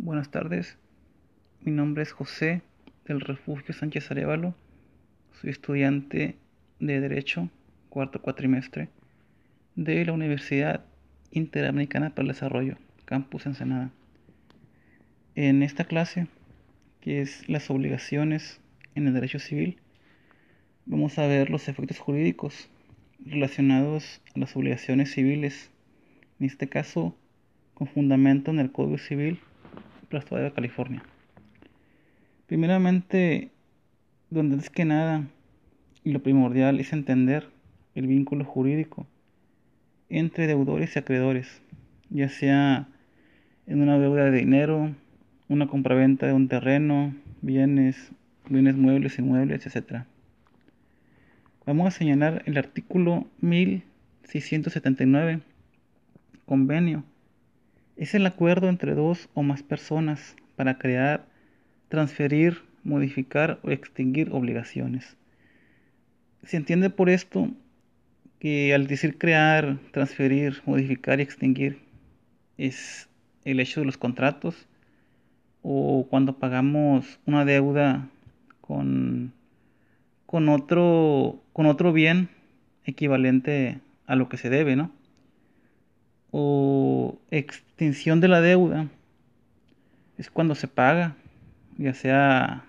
Buenas tardes, mi nombre es José del Refugio Sánchez Arevalo, soy estudiante de Derecho, cuarto cuatrimestre, de la Universidad Interamericana para el Desarrollo, Campus Ensenada. En esta clase, que es las obligaciones en el derecho civil, vamos a ver los efectos jurídicos relacionados a las obligaciones civiles, en este caso con fundamento en el Código Civil de California. Primeramente, donde es que nada, lo primordial es entender el vínculo jurídico entre deudores y acreedores, ya sea en una deuda de dinero, una compraventa de un terreno, bienes, bienes muebles, inmuebles, etc. Vamos a señalar el artículo 1679, convenio. Es el acuerdo entre dos o más personas para crear, transferir, modificar o extinguir obligaciones. Se entiende por esto que al decir crear, transferir, modificar y extinguir es el hecho de los contratos o cuando pagamos una deuda con con otro, con otro bien equivalente a lo que se debe, ¿no? O extinción de la deuda es cuando se paga, ya sea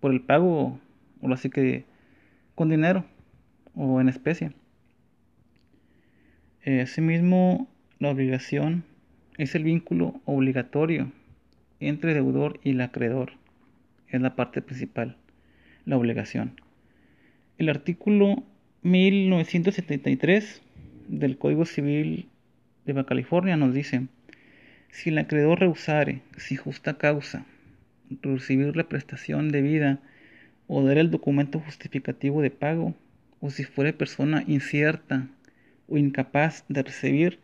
por el pago o así que con dinero o en especie. Eh, asimismo, la obligación es el vínculo obligatorio entre deudor y el acreedor. Es la parte principal, la obligación. El artículo 1973 del Código Civil de Baja California nos dice, si el acreedor rehusare, sin justa causa, recibir la prestación debida o dar el documento justificativo de pago, o si fuere persona incierta o incapaz de recibir,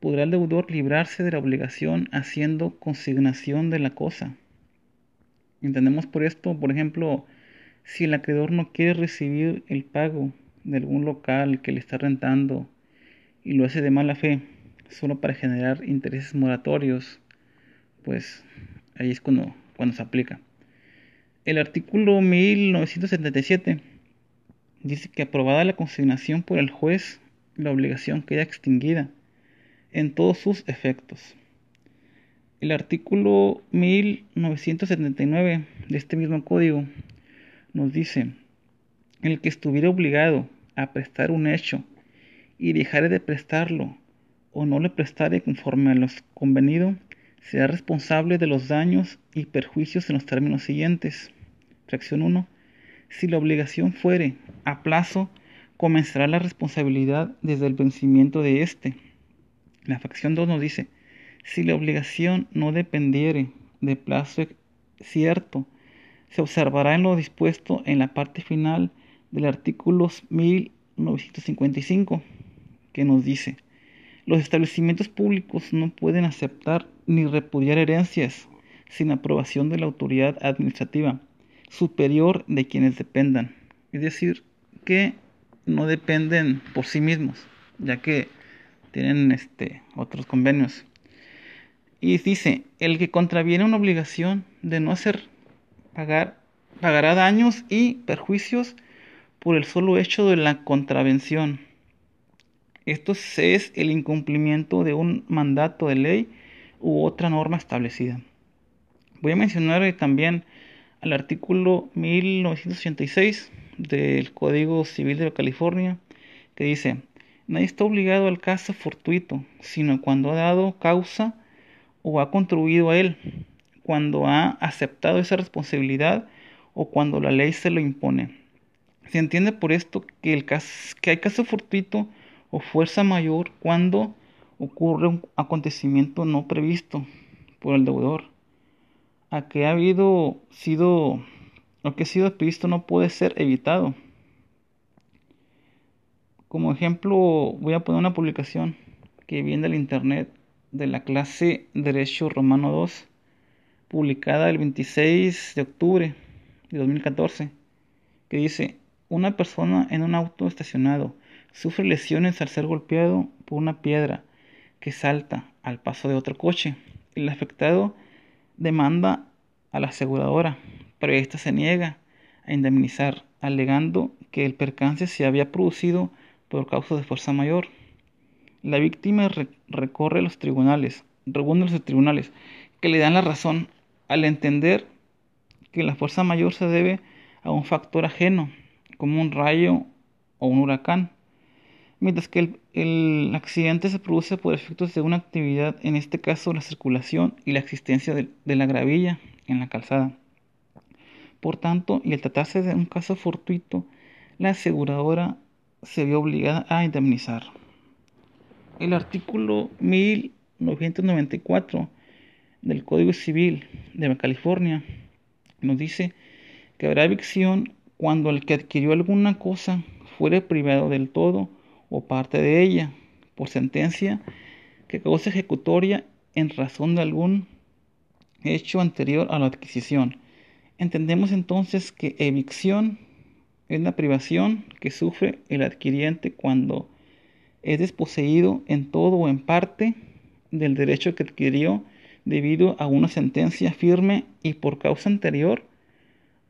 podrá el deudor librarse de la obligación haciendo consignación de la cosa. Entendemos por esto, por ejemplo, si el acreedor no quiere recibir el pago de algún local que le está rentando y lo hace de mala fe, solo para generar intereses moratorios, pues ahí es cuando, cuando se aplica. El artículo 1977 dice que aprobada la consignación por el juez, la obligación queda extinguida en todos sus efectos. El artículo 1979 de este mismo código nos dice, el que estuviera obligado a prestar un hecho y dejare de prestarlo o no le prestare conforme a lo convenido, será responsable de los daños y perjuicios en los términos siguientes. Fracción 1. Si la obligación fuere a plazo, comenzará la responsabilidad desde el vencimiento de éste. La fracción 2 nos dice, si la obligación no dependiere de plazo cierto, se observará en lo dispuesto en la parte final del artículo 1955, que nos dice, los establecimientos públicos no pueden aceptar ni repudiar herencias sin aprobación de la autoridad administrativa superior de quienes dependan. Es decir, que no dependen por sí mismos, ya que tienen este, otros convenios. Y dice, el que contraviene una obligación de no hacer pagar, pagará daños y perjuicios por el solo hecho de la contravención. Esto es el incumplimiento de un mandato de ley u otra norma establecida. Voy a mencionar también al artículo 1986 del Código Civil de California, que dice, nadie está obligado al caso fortuito, sino cuando ha dado causa o ha contribuido a él, cuando ha aceptado esa responsabilidad o cuando la ley se lo impone. Se entiende por esto que, el caso, que hay caso fortuito o fuerza mayor cuando ocurre un acontecimiento no previsto por el deudor. A que ha habido sido lo que ha sido previsto no puede ser evitado. Como ejemplo, voy a poner una publicación que viene del internet de la clase Derecho Romano 2 publicada el 26 de octubre de 2014, que dice, una persona en un auto estacionado sufre lesiones al ser golpeado por una piedra que salta al paso de otro coche. El afectado demanda a la aseguradora, pero ésta se niega a indemnizar, alegando que el percance se había producido por causa de fuerza mayor. La víctima recorre los tribunales, reúne los tribunales, que le dan la razón al entender que la fuerza mayor se debe a un factor ajeno, como un rayo o un huracán, mientras que el, accidente se produce por efectos de una actividad, en este caso la circulación y la existencia de, de la gravilla en la calzada. Por tanto, y al tratarse de un caso fortuito, la aseguradora se vio obligada a indemnizar. El artículo 1994 del Código Civil de California nos dice que habrá evicción cuando el que adquirió alguna cosa fuere privado del todo o parte de ella por sentencia que cause ejecutoria en razón de algún hecho anterior a la adquisición. Entendemos entonces que evicción es la privación que sufre el adquiriente cuando es desposeído en todo o en parte del derecho que adquirió debido a una sentencia firme y por causa anterior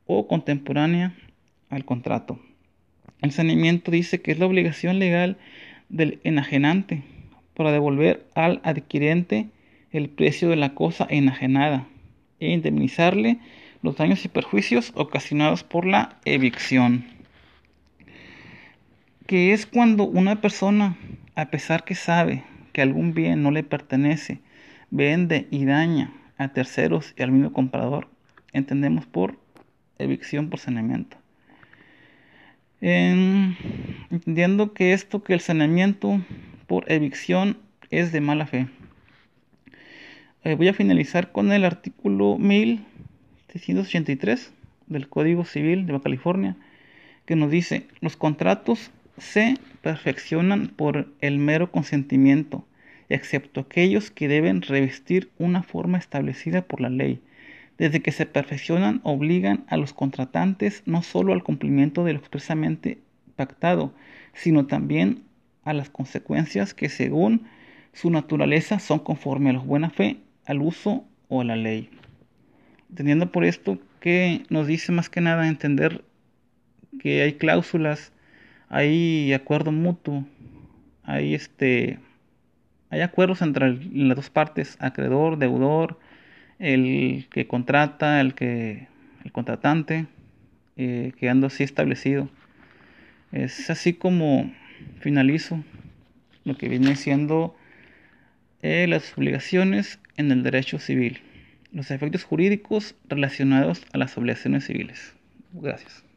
o contemporánea al contrato. El saneamiento dice que es la obligación legal del enajenante para devolver al adquirente el precio de la cosa enajenada e indemnizarle los daños y perjuicios ocasionados por la evicción. Que es cuando una persona, a pesar que sabe que algún bien no le pertenece, vende y daña a terceros y al mismo comprador, entendemos por evicción por saneamiento. Entendiendo que esto, que el saneamiento por evicción es de mala fe. Eh, voy a finalizar con el artículo 1683 del Código Civil de California, que nos dice, los contratos se perfeccionan por el mero consentimiento, excepto aquellos que deben revestir una forma establecida por la ley. Desde que se perfeccionan, obligan a los contratantes no solo al cumplimiento de lo expresamente pactado, sino también a las consecuencias que según su naturaleza son conforme a la buena fe, al uso o a la ley. Teniendo por esto que nos dice más que nada entender que hay cláusulas, hay acuerdo mutuo, hay este hay acuerdos entre las dos partes, acreedor, deudor, el que contrata, el que el contratante, eh, quedando así establecido. Es así como finalizo lo que viene siendo eh, las obligaciones en el derecho civil, los efectos jurídicos relacionados a las obligaciones civiles. Gracias.